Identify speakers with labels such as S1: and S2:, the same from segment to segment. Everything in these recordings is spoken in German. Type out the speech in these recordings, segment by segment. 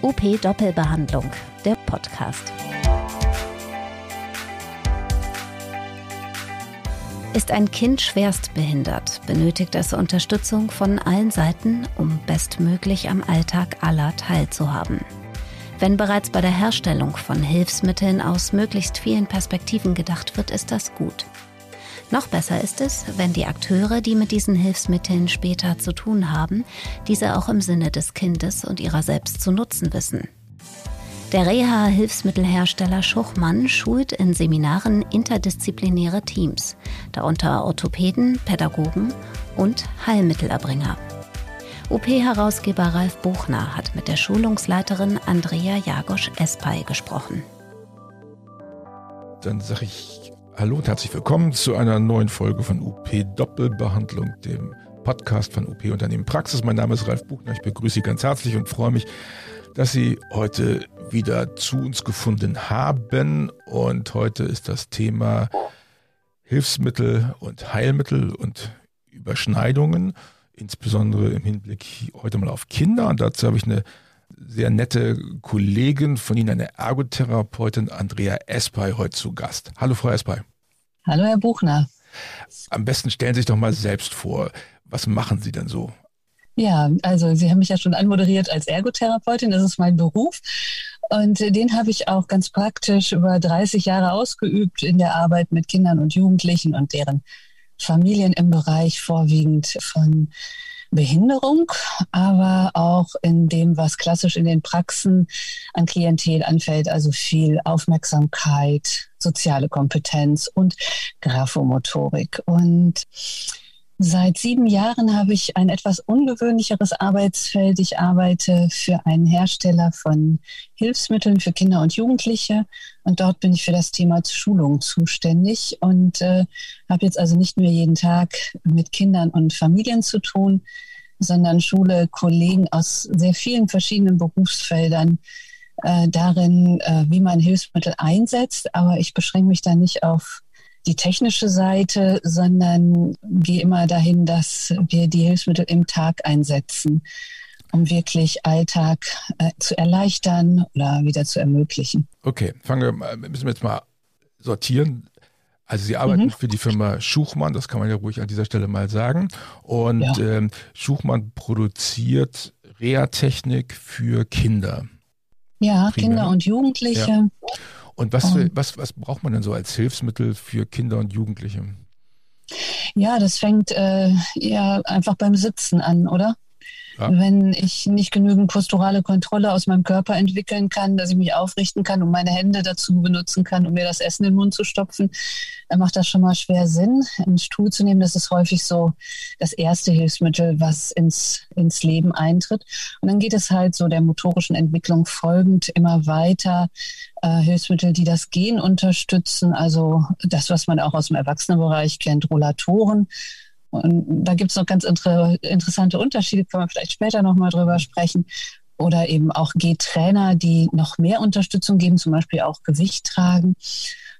S1: OP Doppelbehandlung, der Podcast. Ist ein Kind schwerst behindert, benötigt es Unterstützung von allen Seiten, um bestmöglich am Alltag aller teilzuhaben. Wenn bereits bei der Herstellung von Hilfsmitteln aus möglichst vielen Perspektiven gedacht wird, ist das gut. Noch besser ist es, wenn die Akteure, die mit diesen Hilfsmitteln später zu tun haben, diese auch im Sinne des Kindes und ihrer selbst zu nutzen wissen. Der Reha-Hilfsmittelhersteller Schuchmann schult in Seminaren interdisziplinäre Teams, darunter Orthopäden, Pädagogen und Heilmittelerbringer. OP-Herausgeber Ralf Buchner hat mit der Schulungsleiterin Andrea Jagosch-Espay gesprochen.
S2: Dann sage ich Hallo und herzlich willkommen zu einer neuen Folge von UP Doppelbehandlung, dem Podcast von UP Unternehmen Praxis. Mein Name ist Ralf Buchner. Ich begrüße Sie ganz herzlich und freue mich, dass Sie heute wieder zu uns gefunden haben. Und heute ist das Thema Hilfsmittel und Heilmittel und Überschneidungen, insbesondere im Hinblick heute mal auf Kinder. Und dazu habe ich eine sehr nette Kollegin von Ihnen, eine Ergotherapeutin, Andrea Espay, heute zu Gast. Hallo, Frau Espay.
S3: Hallo, Herr Buchner.
S2: Am besten stellen Sie sich doch mal selbst vor. Was machen Sie denn so?
S3: Ja, also Sie haben mich ja schon anmoderiert als Ergotherapeutin. Das ist mein Beruf. Und den habe ich auch ganz praktisch über 30 Jahre ausgeübt in der Arbeit mit Kindern und Jugendlichen und deren Familien im Bereich vorwiegend von Behinderung, aber auch in dem, was klassisch in den Praxen an Klientel anfällt, also viel Aufmerksamkeit, soziale Kompetenz und Graphomotorik. Und Seit sieben Jahren habe ich ein etwas ungewöhnlicheres Arbeitsfeld. Ich arbeite für einen Hersteller von Hilfsmitteln für Kinder und Jugendliche und dort bin ich für das Thema Schulung zuständig und äh, habe jetzt also nicht mehr jeden Tag mit Kindern und Familien zu tun, sondern schule Kollegen aus sehr vielen verschiedenen Berufsfeldern äh, darin, äh, wie man Hilfsmittel einsetzt. Aber ich beschränke mich da nicht auf die technische Seite, sondern gehe immer dahin, dass wir die Hilfsmittel im Tag einsetzen, um wirklich Alltag äh, zu erleichtern oder wieder zu ermöglichen.
S2: Okay, fangen wir mal, müssen wir jetzt mal sortieren. Also Sie arbeiten mhm. für die Firma Schuchmann, das kann man ja ruhig an dieser Stelle mal sagen. Und ja. ähm, Schuchmann produziert Reha-Technik für Kinder.
S3: Ja, Primär. Kinder und Jugendliche. Ja.
S2: Und was, für, was, was braucht man denn so als Hilfsmittel für Kinder und Jugendliche?
S3: Ja, das fängt äh, ja einfach beim Sitzen an, oder? Wenn ich nicht genügend posturale Kontrolle aus meinem Körper entwickeln kann, dass ich mich aufrichten kann und meine Hände dazu benutzen kann, um mir das Essen in den Mund zu stopfen, dann macht das schon mal schwer Sinn, einen Stuhl zu nehmen. Das ist häufig so das erste Hilfsmittel, was ins, ins Leben eintritt. Und dann geht es halt so der motorischen Entwicklung folgend immer weiter. Äh, Hilfsmittel, die das Gen unterstützen, also das, was man auch aus dem Erwachsenenbereich kennt, Rollatoren und da gibt es noch ganz inter interessante Unterschiede, kann man vielleicht später nochmal drüber sprechen. Oder eben auch G-Trainer, die noch mehr Unterstützung geben, zum Beispiel auch Gewicht tragen.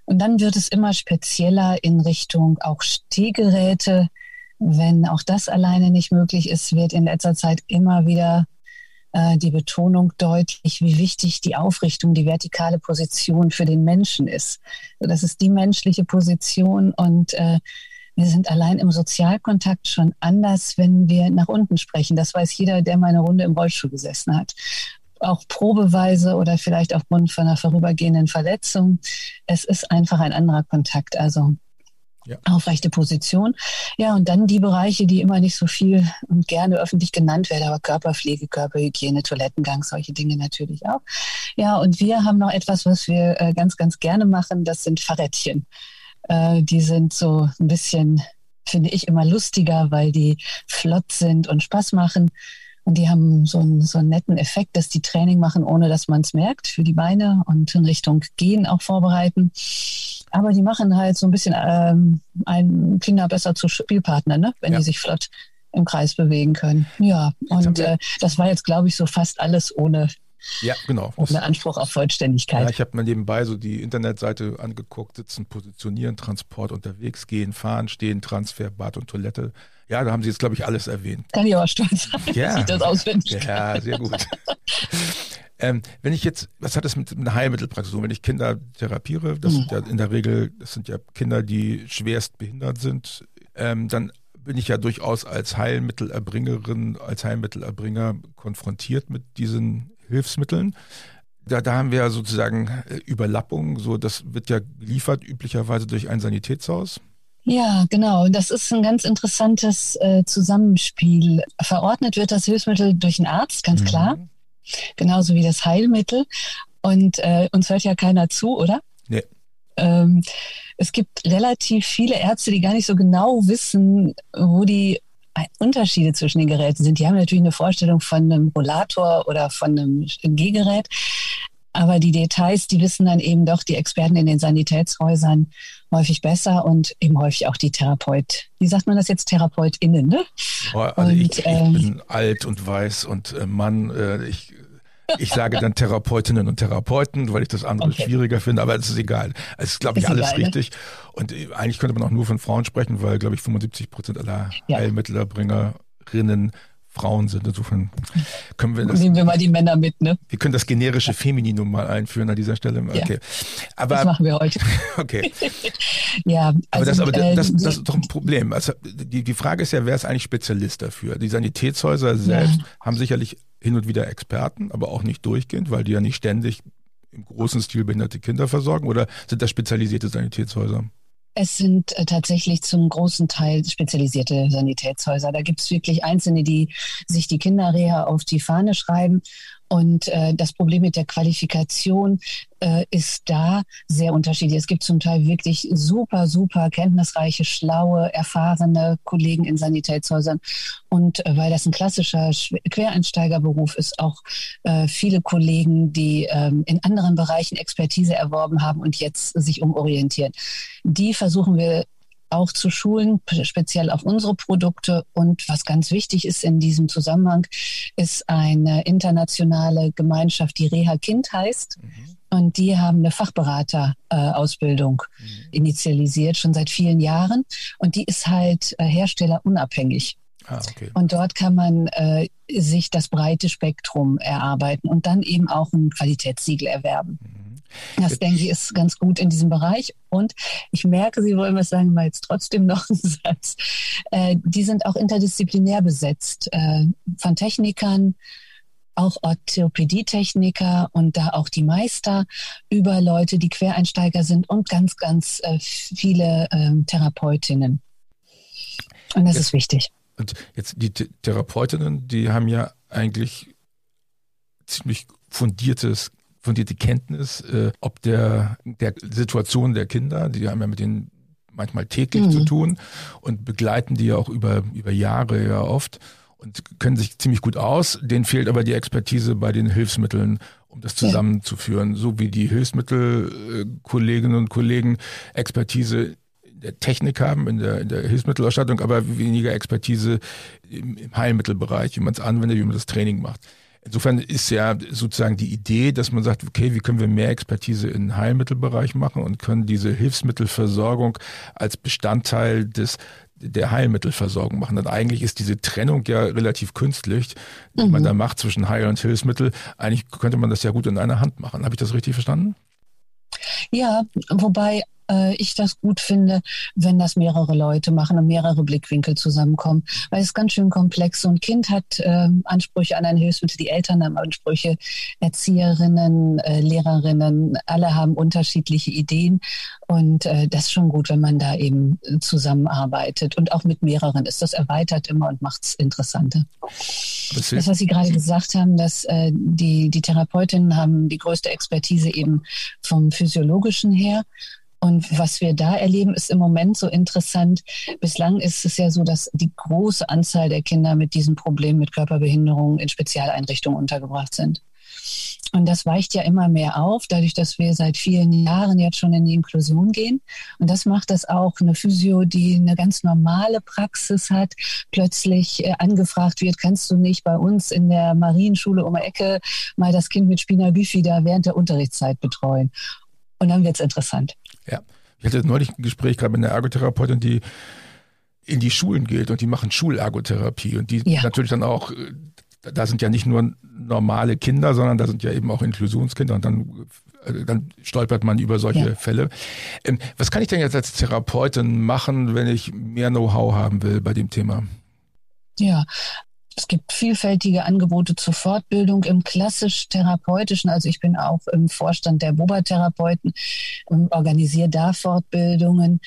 S3: Und dann wird es immer spezieller in Richtung auch Stehgeräte. Wenn auch das alleine nicht möglich ist, wird in letzter Zeit immer wieder äh, die Betonung deutlich, wie wichtig die Aufrichtung, die vertikale Position für den Menschen ist. Das ist die menschliche Position und äh, wir sind allein im Sozialkontakt schon anders, wenn wir nach unten sprechen. Das weiß jeder, der mal eine Runde im Rollstuhl gesessen hat. Auch probeweise oder vielleicht aufgrund von einer vorübergehenden Verletzung. Es ist einfach ein anderer Kontakt. Also ja. aufrechte Position. Ja, und dann die Bereiche, die immer nicht so viel und gerne öffentlich genannt werden, aber Körperpflege, Körperhygiene, Toilettengang, solche Dinge natürlich auch. Ja, und wir haben noch etwas, was wir äh, ganz, ganz gerne machen, das sind Fahrrädchen. Äh, die sind so ein bisschen, finde ich, immer lustiger, weil die flott sind und Spaß machen. Und die haben so einen, so einen netten Effekt, dass die Training machen, ohne dass man es merkt, für die Beine und in Richtung Gehen auch vorbereiten. Aber die machen halt so ein bisschen ähm, einen Kinder besser zu Spielpartner, ne? wenn ja. die sich flott im Kreis bewegen können. Ja, und äh, das war jetzt, glaube ich, so fast alles ohne
S2: ja, genau.
S3: Ohne Anspruch auf Vollständigkeit. Ja,
S2: ich habe mir nebenbei so die Internetseite angeguckt, sitzen, positionieren, Transport, unterwegs gehen, fahren, stehen, Transfer, Bad und Toilette. Ja, da haben Sie jetzt, glaube ich, alles erwähnt.
S3: Kann ich aber stolz sein,
S2: ja.
S3: dass ich das auswendig
S2: Ja, sehr gut. Ähm, wenn ich jetzt, was hat das mit einer Heilmittelpraxis? Wenn ich Kinder therapiere, das mhm. sind ja in der Regel, das sind ja Kinder, die schwerst behindert sind, ähm, dann bin ich ja durchaus als Heilmittelerbringerin, als Heilmittelerbringer konfrontiert mit diesen Hilfsmitteln. Da, da haben wir sozusagen äh, Überlappungen, so das wird ja geliefert üblicherweise durch ein Sanitätshaus.
S3: Ja, genau. Das ist ein ganz interessantes äh, Zusammenspiel. Verordnet wird das Hilfsmittel durch einen Arzt, ganz mhm. klar. Genauso wie das Heilmittel. Und äh, uns hört ja keiner zu, oder?
S2: Nee.
S3: Ähm, es gibt relativ viele Ärzte, die gar nicht so genau wissen, wo die Unterschiede zwischen den Geräten sind. Die haben natürlich eine Vorstellung von einem Rollator oder von einem Gehgerät. Aber die Details, die wissen dann eben doch die Experten in den Sanitätshäusern häufig besser und eben häufig auch die Therapeut. Wie sagt man das jetzt? TherapeutInnen, ne?
S2: Oh, also und, ich, ich ähm, bin alt und weiß und äh, Mann, äh, ich ich sage dann Therapeutinnen und Therapeuten, weil ich das andere okay. schwieriger finde, aber es ist egal. Es ist, glaube ich, ist alles egal, ne? richtig. Ne? Und äh, eigentlich könnte man auch nur von Frauen sprechen, weil, glaube ich, 75 Prozent aller ja. Heilmittelerbringerinnen Frauen sind. Insofern können wir das.
S3: Nehmen wir mal die Männer mit, ne?
S2: Wir können das generische Femininum mal einführen an dieser Stelle. Okay. Ja,
S3: aber, das machen wir heute.
S2: Okay.
S3: ja,
S2: also, aber, das, aber äh, das, das, ist doch ein Problem. Also die, die Frage ist ja, wer ist eigentlich Spezialist dafür? Die Sanitätshäuser selbst ja. haben sicherlich hin und wieder Experten, aber auch nicht durchgehend, weil die ja nicht ständig im großen Stil behinderte Kinder versorgen oder sind das spezialisierte Sanitätshäuser?
S3: Es sind äh, tatsächlich zum großen Teil spezialisierte Sanitätshäuser. Da gibt es wirklich Einzelne, die sich die Kinderreha auf die Fahne schreiben und äh, das Problem mit der Qualifikation äh, ist da sehr unterschiedlich. Es gibt zum Teil wirklich super, super kenntnisreiche, schlaue, erfahrene Kollegen in Sanitätshäusern. Und äh, weil das ein klassischer Quereinsteigerberuf ist, auch äh, viele Kollegen, die ähm, in anderen Bereichen Expertise erworben haben und jetzt sich umorientieren. Die versuchen wir auch zu schulen, speziell auf unsere Produkte. Und was ganz wichtig ist in diesem Zusammenhang, ist eine internationale Gemeinschaft, die Reha Kind heißt. Mhm. Und die haben eine Fachberaterausbildung äh, mhm. initialisiert, schon seit vielen Jahren. Und die ist halt äh, herstellerunabhängig. Ah, okay. Und dort kann man äh, sich das breite Spektrum erarbeiten und dann eben auch ein Qualitätssiegel erwerben. Mhm. Das denke ich ist ganz gut in diesem Bereich. Und ich merke, Sie wollen was sagen, mal jetzt trotzdem noch einen Satz. Äh, die sind auch interdisziplinär besetzt. Äh, von Technikern, auch Orthopädietechniker und da auch die Meister über Leute, die Quereinsteiger sind und ganz, ganz äh, viele ähm, Therapeutinnen. Und das jetzt, ist wichtig.
S2: Und jetzt die Therapeutinnen, die haben ja eigentlich ziemlich fundiertes fundierte Kenntnis, äh, ob der, der Situation der Kinder, die haben ja mit denen manchmal täglich mhm. zu tun und begleiten die ja auch über, über Jahre ja oft und können sich ziemlich gut aus. Denen fehlt aber die Expertise bei den Hilfsmitteln, um das zusammenzuführen. So wie die Hilfsmittelkolleginnen und Kollegen Expertise der Technik haben, in der, in der Hilfsmittelausstattung, aber weniger Expertise im, im Heilmittelbereich, wie man es anwendet, wie man das Training macht. Insofern ist ja sozusagen die Idee, dass man sagt, okay, wie können wir mehr Expertise im Heilmittelbereich machen und können diese Hilfsmittelversorgung als Bestandteil des der Heilmittelversorgung machen. Denn eigentlich ist diese Trennung ja relativ künstlich, die mhm. man da macht zwischen Heil- und Hilfsmittel. Eigentlich könnte man das ja gut in einer Hand machen. Habe ich das richtig verstanden?
S3: Ja, wobei äh, ich das gut finde, wenn das mehrere Leute machen und mehrere Blickwinkel zusammenkommen, weil es ist ganz schön komplex. So ein Kind hat äh, Ansprüche an ein Hilfsmittel, die Eltern haben Ansprüche, Erzieherinnen, äh, Lehrerinnen, alle haben unterschiedliche Ideen und äh, das ist schon gut, wenn man da eben zusammenarbeitet und auch mit mehreren ist. Das erweitert immer und macht es interessanter. Das, das, was Sie gerade gesagt haben, dass äh, die, die Therapeutinnen haben die größte Expertise eben vom physiologischen her. Und was wir da erleben, ist im Moment so interessant. Bislang ist es ja so, dass die große Anzahl der Kinder mit diesem Problem mit Körperbehinderungen in Spezialeinrichtungen untergebracht sind. Und das weicht ja immer mehr auf, dadurch, dass wir seit vielen Jahren jetzt schon in die Inklusion gehen. Und das macht das auch eine Physio, die eine ganz normale Praxis hat, plötzlich äh, angefragt wird, kannst du nicht bei uns in der Marienschule um die Ecke mal das Kind mit Spina Bifida während der Unterrichtszeit betreuen? Und dann wird es interessant.
S2: Ja. Ich hatte neulich ein Gespräch gerade mit einer Ergotherapeutin, die in die Schulen geht und die machen Schulergotherapie und die ja. natürlich dann auch äh, da sind ja nicht nur normale Kinder, sondern da sind ja eben auch Inklusionskinder und dann, äh, dann stolpert man über solche ja. Fälle. Ähm, was kann ich denn jetzt als Therapeutin machen, wenn ich mehr Know-how haben will bei dem Thema?
S3: Ja, es gibt vielfältige Angebote zur Fortbildung im klassisch-therapeutischen. Also ich bin auch im Vorstand der Boba-Therapeuten und organisiere da Fortbildungen.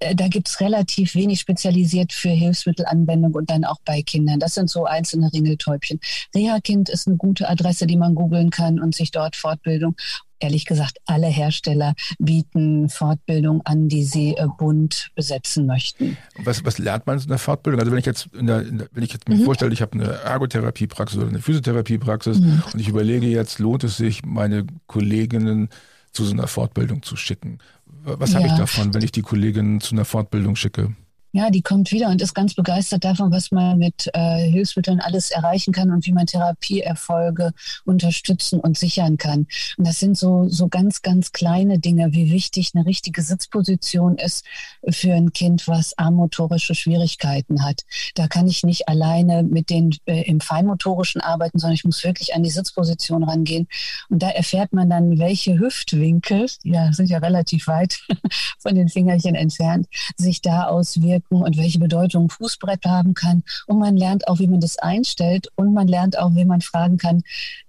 S3: Äh, da gibt es relativ wenig spezialisiert für Hilfsmittelanwendung und dann auch bei Kindern. Das sind so einzelne Ringeltäubchen. Reha-Kind ist eine gute Adresse, die man googeln kann und sich dort Fortbildung ehrlich gesagt, alle Hersteller bieten Fortbildung an, die sie äh, bunt besetzen möchten.
S2: Was, was lernt man in der Fortbildung? Also wenn ich jetzt, in der, in der, wenn ich jetzt mir mhm. vorstelle, ich habe eine Ergotherapiepraxis oder eine Physiotherapiepraxis mhm. und ich überlege jetzt, lohnt es sich, meine Kolleginnen zu so einer Fortbildung zu schicken? Was ja. habe ich davon, wenn ich die Kolleginnen zu einer Fortbildung schicke?
S3: Ja, die kommt wieder und ist ganz begeistert davon, was man mit äh, Hilfsmitteln alles erreichen kann und wie man Therapieerfolge unterstützen und sichern kann. Und das sind so, so ganz, ganz kleine Dinge, wie wichtig eine richtige Sitzposition ist für ein Kind, was amotorische Schwierigkeiten hat. Da kann ich nicht alleine mit den äh, im Feinmotorischen arbeiten, sondern ich muss wirklich an die Sitzposition rangehen. Und da erfährt man dann, welche Hüftwinkel, ja, sind ja relativ weit von den Fingerchen entfernt, sich da auswirken wirken und welche Bedeutung Fußbrett haben kann. Und man lernt auch, wie man das einstellt und man lernt auch, wie man fragen kann,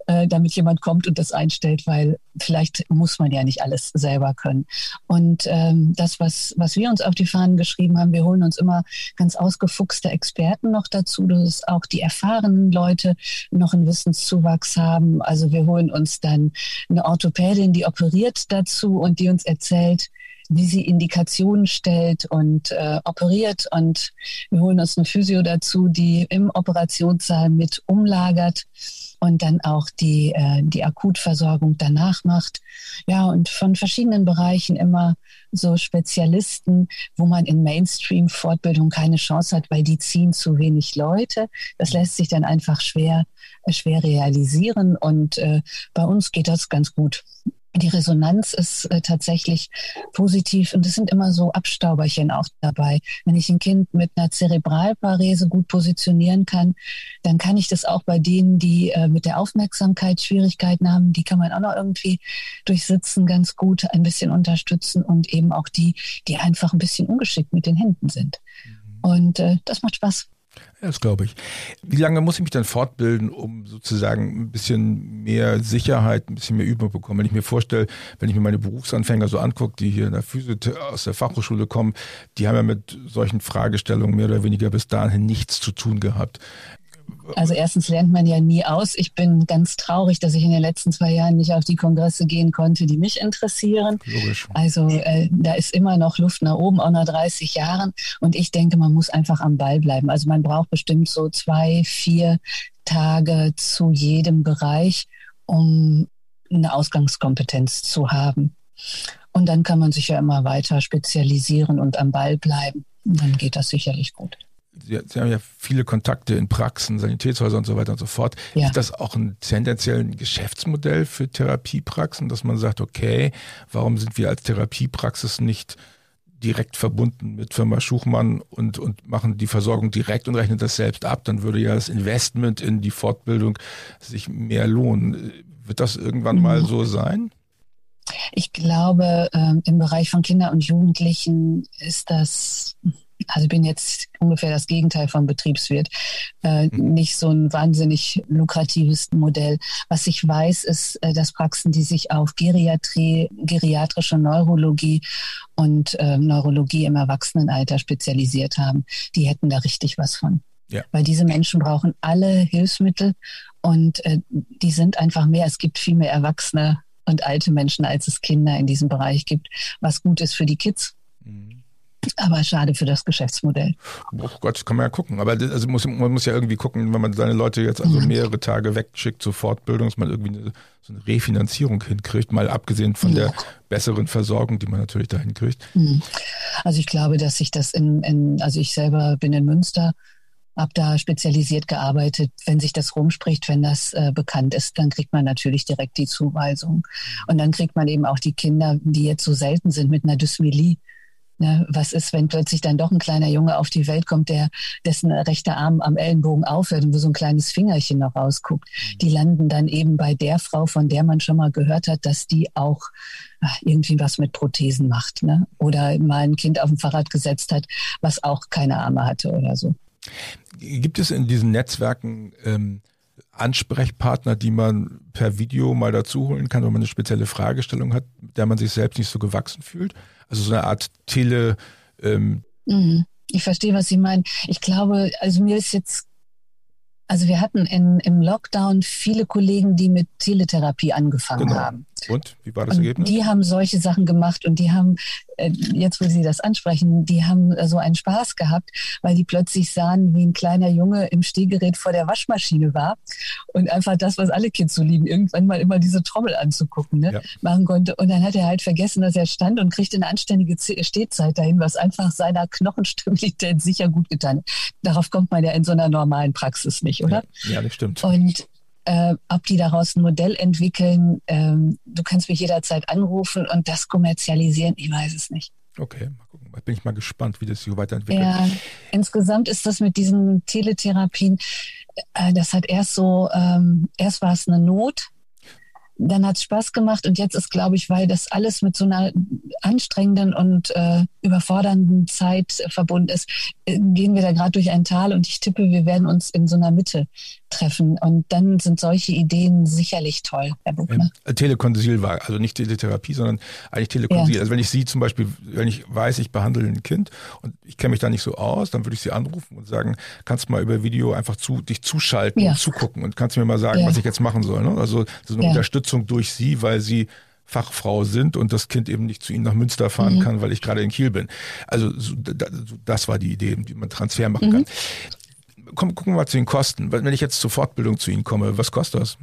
S3: äh, damit jemand kommt und das einstellt, weil vielleicht muss man ja nicht alles selber können. Und ähm, das, was, was wir uns auf die Fahnen geschrieben haben, wir holen uns immer ganz ausgefuchste Experten noch dazu, dass auch die erfahrenen Leute noch einen Wissenszuwachs haben. Also wir holen uns dann eine Orthopädin, die operiert dazu und die uns erzählt, wie sie Indikationen stellt und äh, operiert. Und wir holen uns eine Physio dazu, die im Operationssaal mit umlagert und dann auch die, äh, die Akutversorgung danach macht. Ja, und von verschiedenen Bereichen immer so Spezialisten, wo man in Mainstream-Fortbildung keine Chance hat, weil die ziehen zu wenig Leute. Das lässt sich dann einfach schwer, schwer realisieren. Und äh, bei uns geht das ganz gut die Resonanz ist äh, tatsächlich positiv und es sind immer so Abstauberchen auch dabei. Wenn ich ein Kind mit einer Zerebralparese gut positionieren kann, dann kann ich das auch bei denen, die äh, mit der Aufmerksamkeit Schwierigkeiten haben, die kann man auch noch irgendwie durch Sitzen ganz gut ein bisschen unterstützen und eben auch die, die einfach ein bisschen ungeschickt mit den Händen sind. Mhm. Und äh, das macht Spaß.
S2: Das glaube ich. Wie lange muss ich mich dann fortbilden, um sozusagen ein bisschen mehr Sicherheit, ein bisschen mehr Übung bekommen? Wenn ich mir vorstelle, wenn ich mir meine Berufsanfänger so angucke, die hier in der aus der Fachhochschule kommen, die haben ja mit solchen Fragestellungen mehr oder weniger bis dahin nichts zu tun gehabt.
S3: Also erstens lernt man ja nie aus. Ich bin ganz traurig, dass ich in den letzten zwei Jahren nicht auf die Kongresse gehen konnte, die mich interessieren. Logisch. Also äh, da ist immer noch Luft nach oben, auch nach 30 Jahren. Und ich denke, man muss einfach am Ball bleiben. Also man braucht bestimmt so zwei, vier Tage zu jedem Bereich, um eine Ausgangskompetenz zu haben. Und dann kann man sich ja immer weiter spezialisieren und am Ball bleiben. Und dann geht das sicherlich gut.
S2: Sie, Sie, haben ja viele Kontakte in Praxen, Sanitätshäusern und so weiter und so fort. Ja. Ist das auch ein tendenziell ein Geschäftsmodell für Therapiepraxen, dass man sagt, okay, warum sind wir als Therapiepraxis nicht direkt verbunden mit Firma Schuchmann und, und machen die Versorgung direkt und rechnen das selbst ab, dann würde ja das Investment in die Fortbildung sich mehr lohnen. Wird das irgendwann mhm. mal so sein?
S3: Ich glaube, ähm, im Bereich von Kindern und Jugendlichen ist das also bin jetzt ungefähr das Gegenteil vom Betriebswirt. Äh, mhm. Nicht so ein wahnsinnig lukratives Modell. Was ich weiß, ist, äh, dass Praxen, die sich auf Geriatrie, geriatrische Neurologie und äh, Neurologie im Erwachsenenalter spezialisiert haben, die hätten da richtig was von. Ja. Weil diese Menschen brauchen alle Hilfsmittel und äh, die sind einfach mehr. Es gibt viel mehr Erwachsene und alte Menschen, als es Kinder in diesem Bereich gibt, was gut ist für die Kids. Mhm aber schade für das Geschäftsmodell.
S2: Oh Gott, kann man ja gucken. Aber das, also muss, man muss ja irgendwie gucken, wenn man seine Leute jetzt also mehrere Tage wegschickt zur Fortbildung, dass man irgendwie eine, so eine Refinanzierung hinkriegt, mal abgesehen von der besseren Versorgung, die man natürlich da hinkriegt.
S3: Hm. Also ich glaube, dass sich das in, in also ich selber bin in Münster, habe da spezialisiert gearbeitet. Wenn sich das rumspricht, wenn das äh, bekannt ist, dann kriegt man natürlich direkt die Zuweisung. Und dann kriegt man eben auch die Kinder, die jetzt so selten sind mit einer Dysmelie, Ne, was ist, wenn plötzlich dann doch ein kleiner Junge auf die Welt kommt, der dessen rechter Arm am Ellenbogen aufhört und wo so ein kleines Fingerchen noch rausguckt? Mhm. Die landen dann eben bei der Frau, von der man schon mal gehört hat, dass die auch ach, irgendwie was mit Prothesen macht, ne? Oder mal ein Kind auf dem Fahrrad gesetzt hat, was auch keine Arme hatte oder so.
S2: Gibt es in diesen Netzwerken ähm, Ansprechpartner, die man per Video mal dazu holen kann, wenn man eine spezielle Fragestellung hat, der man sich selbst nicht so gewachsen fühlt? Also so eine Art Tele. Ähm
S3: mhm. Ich verstehe, was Sie meinen. Ich glaube, also mir ist jetzt also wir hatten in, im Lockdown viele Kollegen, die mit Teletherapie angefangen genau. haben.
S2: Und wie war das und Ergebnis?
S3: Die haben solche Sachen gemacht und die haben, äh, jetzt wo Sie das ansprechen, die haben so einen Spaß gehabt, weil die plötzlich sahen, wie ein kleiner Junge im Stehgerät vor der Waschmaschine war und einfach das, was alle Kids so lieben, irgendwann mal immer diese Trommel anzugucken, ne, ja. machen konnte. Und dann hat er halt vergessen, dass er stand und kriegte eine anständige Stehzeit dahin, was einfach seiner Knochenstabilität sicher gut getan hat. Darauf kommt man ja in so einer normalen Praxis nicht, oder?
S2: Ja, ja das stimmt.
S3: Und äh, ob die daraus ein Modell entwickeln. Ähm, du kannst mich jederzeit anrufen und das kommerzialisieren, ich weiß es nicht.
S2: Okay, mal gucken. Bin ich mal gespannt, wie das sich weiterentwickelt.
S3: Ja, insgesamt ist das mit diesen Teletherapien, äh, das hat erst so, ähm, erst war es eine Not, dann hat es Spaß gemacht und jetzt ist, glaube ich, weil das alles mit so einer anstrengenden und äh, überfordernden Zeit verbunden ist, äh, gehen wir da gerade durch ein Tal und ich tippe, wir werden uns in so einer Mitte treffen. Und dann sind solche Ideen sicherlich toll, Herr Buchner.
S2: Ähm, Telekonsil war, also nicht Teletherapie, sondern eigentlich Telekonsil. Ja. Also wenn ich Sie zum Beispiel, wenn ich weiß, ich behandle ein Kind und ich kenne mich da nicht so aus, dann würde ich Sie anrufen und sagen, kannst du mal über Video einfach zu, dich zuschalten ja. und zugucken und kannst mir mal sagen, ja. was ich jetzt machen soll. Ne? Also so eine Unterstützung durch Sie, weil Sie Fachfrau sind und das Kind eben nicht zu ihnen nach Münster fahren mhm. kann, weil ich gerade in Kiel bin. Also das war die Idee, wie man Transfer machen mhm. kann komm, gucken wir mal zu den Kosten. Wenn ich jetzt zur Fortbildung zu Ihnen komme, was kostet das?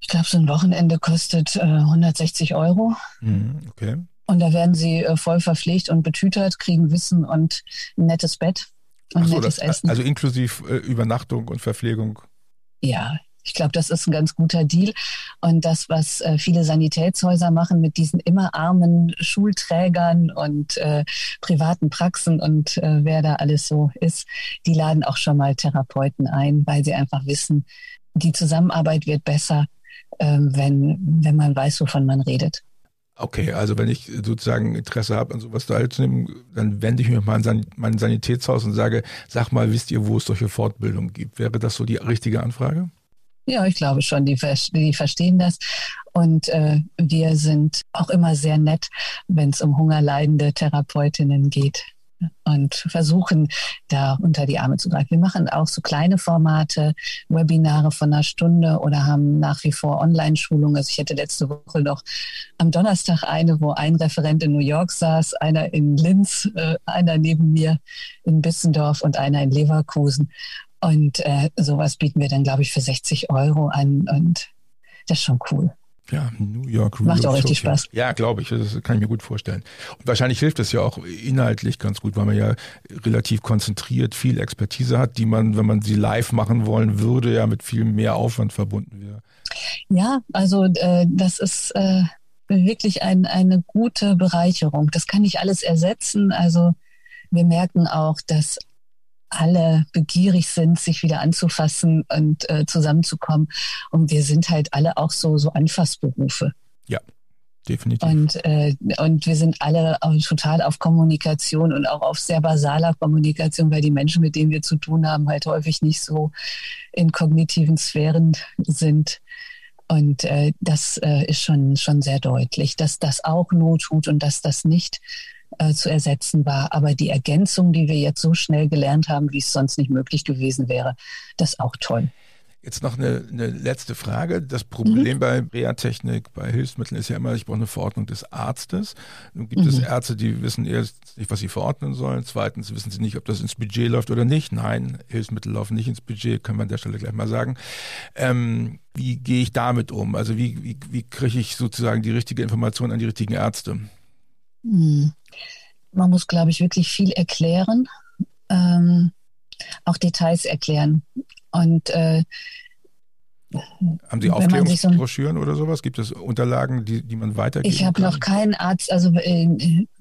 S3: Ich glaube, so ein Wochenende kostet äh, 160 Euro.
S2: Mhm, okay.
S3: Und da werden Sie äh, voll verpflegt und betütert, kriegen Wissen und ein nettes Bett und so, nettes
S2: das,
S3: Essen.
S2: Also inklusive äh, Übernachtung und Verpflegung.
S3: Ja, ich glaube, das ist ein ganz guter Deal. Und das, was äh, viele Sanitätshäuser machen mit diesen immer armen Schulträgern und äh, privaten Praxen und äh, wer da alles so ist, die laden auch schon mal Therapeuten ein, weil sie einfach wissen, die Zusammenarbeit wird besser, äh, wenn, wenn man weiß, wovon man redet.
S2: Okay, also wenn ich sozusagen Interesse habe, an sowas teilzunehmen, dann wende ich mich mal an mein Sanitätshaus und sage, sag mal, wisst ihr, wo es solche Fortbildungen gibt? Wäre das so die richtige Anfrage?
S3: Ja, ich glaube schon, die, die verstehen das. Und äh, wir sind auch immer sehr nett, wenn es um hungerleidende Therapeutinnen geht und versuchen, da unter die Arme zu greifen. Wir machen auch so kleine Formate, Webinare von einer Stunde oder haben nach wie vor Online-Schulungen. Also ich hatte letzte Woche noch am Donnerstag eine, wo ein Referent in New York saß, einer in Linz, äh, einer neben mir in Bissendorf und einer in Leverkusen. Und äh, sowas bieten wir dann, glaube ich, für 60 Euro an. Und das ist schon cool.
S2: Ja, New York
S3: Real Macht auch richtig Spaß.
S2: Ja, glaube ich. Das kann ich mir gut vorstellen. Und wahrscheinlich hilft es ja auch inhaltlich ganz gut, weil man ja relativ konzentriert viel Expertise hat, die man, wenn man sie live machen wollen würde, ja mit viel mehr Aufwand verbunden wäre.
S3: Ja, also äh, das ist äh, wirklich ein, eine gute Bereicherung. Das kann nicht alles ersetzen. Also wir merken auch, dass alle begierig sind, sich wieder anzufassen und äh, zusammenzukommen. Und wir sind halt alle auch so, so Anfassberufe.
S2: Ja. Definitiv.
S3: Und, äh, und wir sind alle total auf Kommunikation und auch auf sehr basaler Kommunikation, weil die Menschen, mit denen wir zu tun haben, halt häufig nicht so in kognitiven Sphären sind. Und äh, das äh, ist schon, schon sehr deutlich, dass das auch Not tut und dass das nicht äh, zu ersetzen war. Aber die Ergänzung, die wir jetzt so schnell gelernt haben, wie es sonst nicht möglich gewesen wäre, das ist auch toll.
S2: Jetzt noch eine, eine letzte Frage. Das Problem mhm. bei Reha-Technik, bei Hilfsmitteln ist ja immer, ich brauche eine Verordnung des Arztes. Nun gibt mhm. es Ärzte, die wissen erst nicht, was sie verordnen sollen. Zweitens wissen sie nicht, ob das ins Budget läuft oder nicht. Nein, Hilfsmittel laufen nicht ins Budget, kann man an der Stelle gleich mal sagen. Ähm, wie gehe ich damit um? Also wie, wie, wie kriege ich sozusagen die richtige Information an die richtigen Ärzte?
S3: Mhm. Man muss, glaube ich, wirklich viel erklären, ähm, auch Details erklären. Und äh,
S2: haben Sie Aufklärungsbroschüren so oder sowas? Gibt es Unterlagen, die, die man weitergibt?
S3: Ich habe noch keinen Arzt, also äh,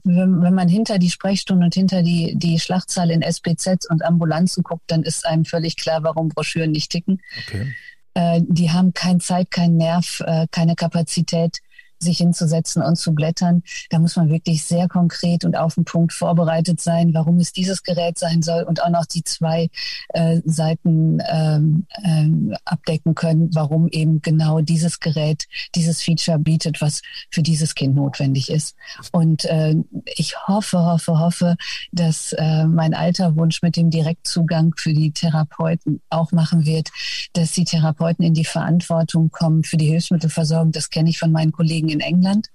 S3: wenn, wenn, man hinter die Sprechstunden und hinter die, die Schlachtzahl in SPZ und Ambulanzen guckt, dann ist einem völlig klar, warum Broschüren nicht ticken. Okay. Äh, die haben keine Zeit, keinen Nerv, äh, keine Kapazität sich hinzusetzen und zu blättern. Da muss man wirklich sehr konkret und auf den Punkt vorbereitet sein, warum es dieses Gerät sein soll und auch noch die zwei äh, Seiten ähm, ähm, abdecken können, warum eben genau dieses Gerät dieses Feature bietet, was für dieses Kind notwendig ist. Und äh, ich hoffe, hoffe, hoffe, dass äh, mein alter Wunsch mit dem Direktzugang für die Therapeuten auch machen wird, dass die Therapeuten in die Verantwortung kommen für die Hilfsmittelversorgung. Das kenne ich von meinen Kollegen in England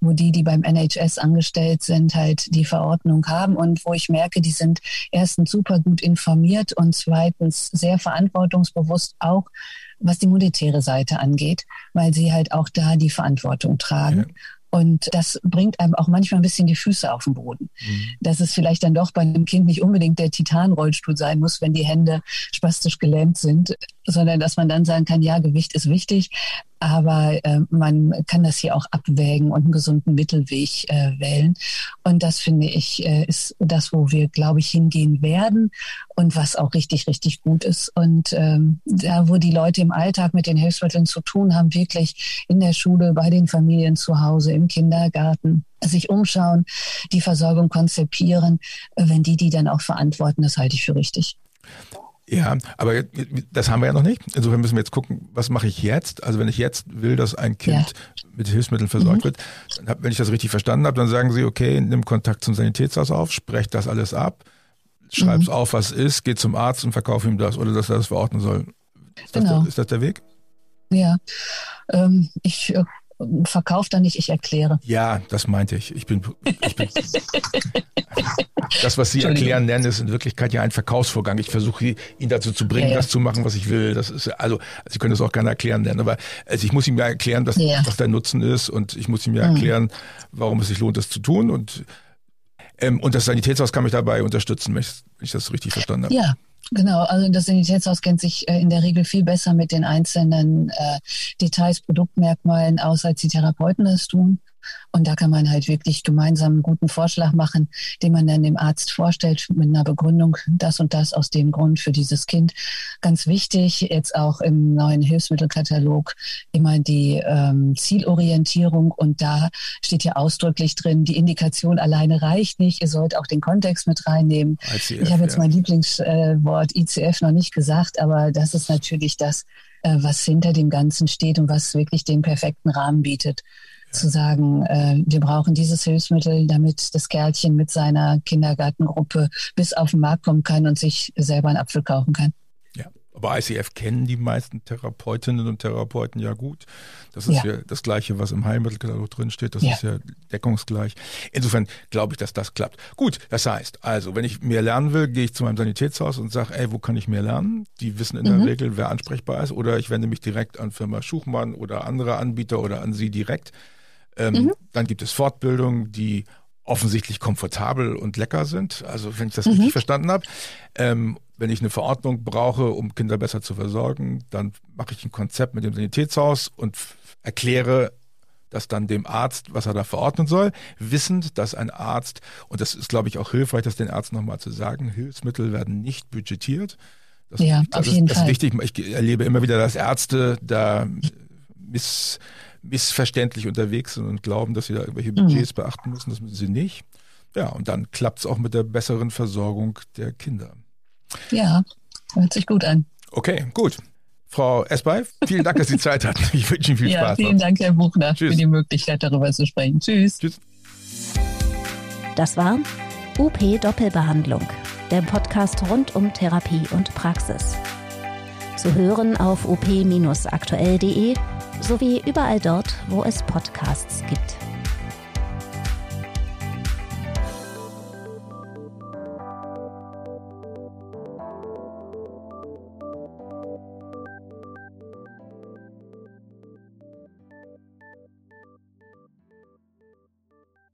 S3: wo die, die beim NHS angestellt sind, halt die Verordnung haben und wo ich merke, die sind erstens super gut informiert und zweitens sehr verantwortungsbewusst auch, was die monetäre Seite angeht, weil sie halt auch da die Verantwortung tragen. Ja. Und das bringt einem auch manchmal ein bisschen die Füße auf den Boden. Mhm. Dass es vielleicht dann doch bei einem Kind nicht unbedingt der Titanrollstuhl sein muss, wenn die Hände spastisch gelähmt sind, sondern dass man dann sagen kann, ja, Gewicht ist wichtig, aber äh, man kann das hier auch abwägen und einen gesunden Mittelweg äh, wählen. Und das finde ich äh, ist das, wo wir, glaube ich, hingehen werden und was auch richtig, richtig gut ist. Und ähm, da, wo die Leute im Alltag mit den Hilfsmitteln zu tun haben, wirklich in der Schule, bei den Familien zu Hause, im Kindergarten, sich umschauen, die Versorgung konzipieren, äh, wenn die die dann auch verantworten, das halte ich für richtig.
S2: Ja, aber das haben wir ja noch nicht. Insofern müssen wir jetzt gucken, was mache ich jetzt? Also wenn ich jetzt will, dass ein Kind ja. mit Hilfsmitteln versorgt mhm. wird, dann, wenn ich das richtig verstanden habe, dann sagen Sie, okay, nimm Kontakt zum Sanitätshaus auf, sprecht das alles ab, schreib's mhm. auf, was ist, geht zum Arzt und verkauf ihm das oder dass er das verordnen soll. Ist, genau. das, der, ist das der Weg?
S3: Ja, ähm, ich äh, verkaufe da nicht, ich erkläre.
S2: Ja, das meinte ich. Ich bin, ich bin das, was Sie erklären nennen, ist in Wirklichkeit ja ein Verkaufsvorgang. Ich versuche ihn dazu zu bringen, ja, ja. das zu machen, was ich will. Das ist also, Sie können das auch gerne erklären nennen, aber also ich muss ihm ja erklären, dass, ja. was der Nutzen ist und ich muss ihm ja mhm. erklären, warum es sich lohnt, das zu tun und ähm, und das Sanitätshaus kann mich dabei unterstützen, wenn ich, wenn ich das richtig verstanden habe.
S3: Ja, Genau, also das Sanitätshaus kennt sich äh, in der Regel viel besser mit den einzelnen äh, Details, Produktmerkmalen aus, als die Therapeuten das tun. Und da kann man halt wirklich gemeinsam einen guten Vorschlag machen, den man dann dem Arzt vorstellt mit einer Begründung, das und das aus dem Grund für dieses Kind. Ganz wichtig, jetzt auch im neuen Hilfsmittelkatalog immer die ähm, Zielorientierung. Und da steht ja ausdrücklich drin, die Indikation alleine reicht nicht. Ihr sollt auch den Kontext mit reinnehmen. ICF, ich habe jetzt ja. mein Lieblingswort äh, ICF noch nicht gesagt, aber das ist natürlich das, äh, was hinter dem Ganzen steht und was wirklich den perfekten Rahmen bietet zu sagen, äh, wir brauchen dieses Hilfsmittel, damit das Kerlchen mit seiner Kindergartengruppe bis auf den Markt kommen kann und sich selber einen Apfel kaufen kann.
S2: Ja, aber ICF kennen die meisten Therapeutinnen und Therapeuten ja gut. Das ist ja, ja das Gleiche, was im Heilmittelkatalog drin steht. Das ja. ist ja deckungsgleich. Insofern glaube ich, dass das klappt. Gut, das heißt, also, wenn ich mehr lernen will, gehe ich zu meinem Sanitätshaus und sage, ey, wo kann ich mehr lernen? Die wissen in mhm. der Regel, wer ansprechbar ist. Oder ich wende mich direkt an Firma Schuchmann oder andere Anbieter oder an Sie direkt. Ähm, mhm. Dann gibt es Fortbildungen, die offensichtlich komfortabel und lecker sind. Also wenn ich das mhm. richtig verstanden habe. Ähm, wenn ich eine Verordnung brauche, um Kinder besser zu versorgen, dann mache ich ein Konzept mit dem Sanitätshaus und erkläre das dann dem Arzt, was er da verordnen soll, wissend, dass ein Arzt, und das ist, glaube ich, auch hilfreich, das den Ärzten nochmal zu sagen, Hilfsmittel werden nicht budgetiert. Das,
S3: ja, das, auf jeden
S2: ist, das Fall. ist wichtig. Ich erlebe immer wieder, dass Ärzte da miss missverständlich unterwegs sind und glauben, dass sie da irgendwelche Budgets mhm. beachten müssen. Das müssen sie nicht. Ja, und dann klappt es auch mit der besseren Versorgung der Kinder.
S3: Ja, hört sich gut an.
S2: Okay, gut. Frau Esbey, vielen Dank, dass Sie Zeit hatten. Ich wünsche Ihnen viel ja, Spaß.
S3: Vielen noch. Dank, Herr Buchner, Tschüss. für die Möglichkeit, darüber zu sprechen. Tschüss. Tschüss.
S1: Das war UP Doppelbehandlung, der Podcast rund um Therapie und Praxis. Zu hören auf op-aktuell.de sowie überall dort, wo es Podcasts gibt.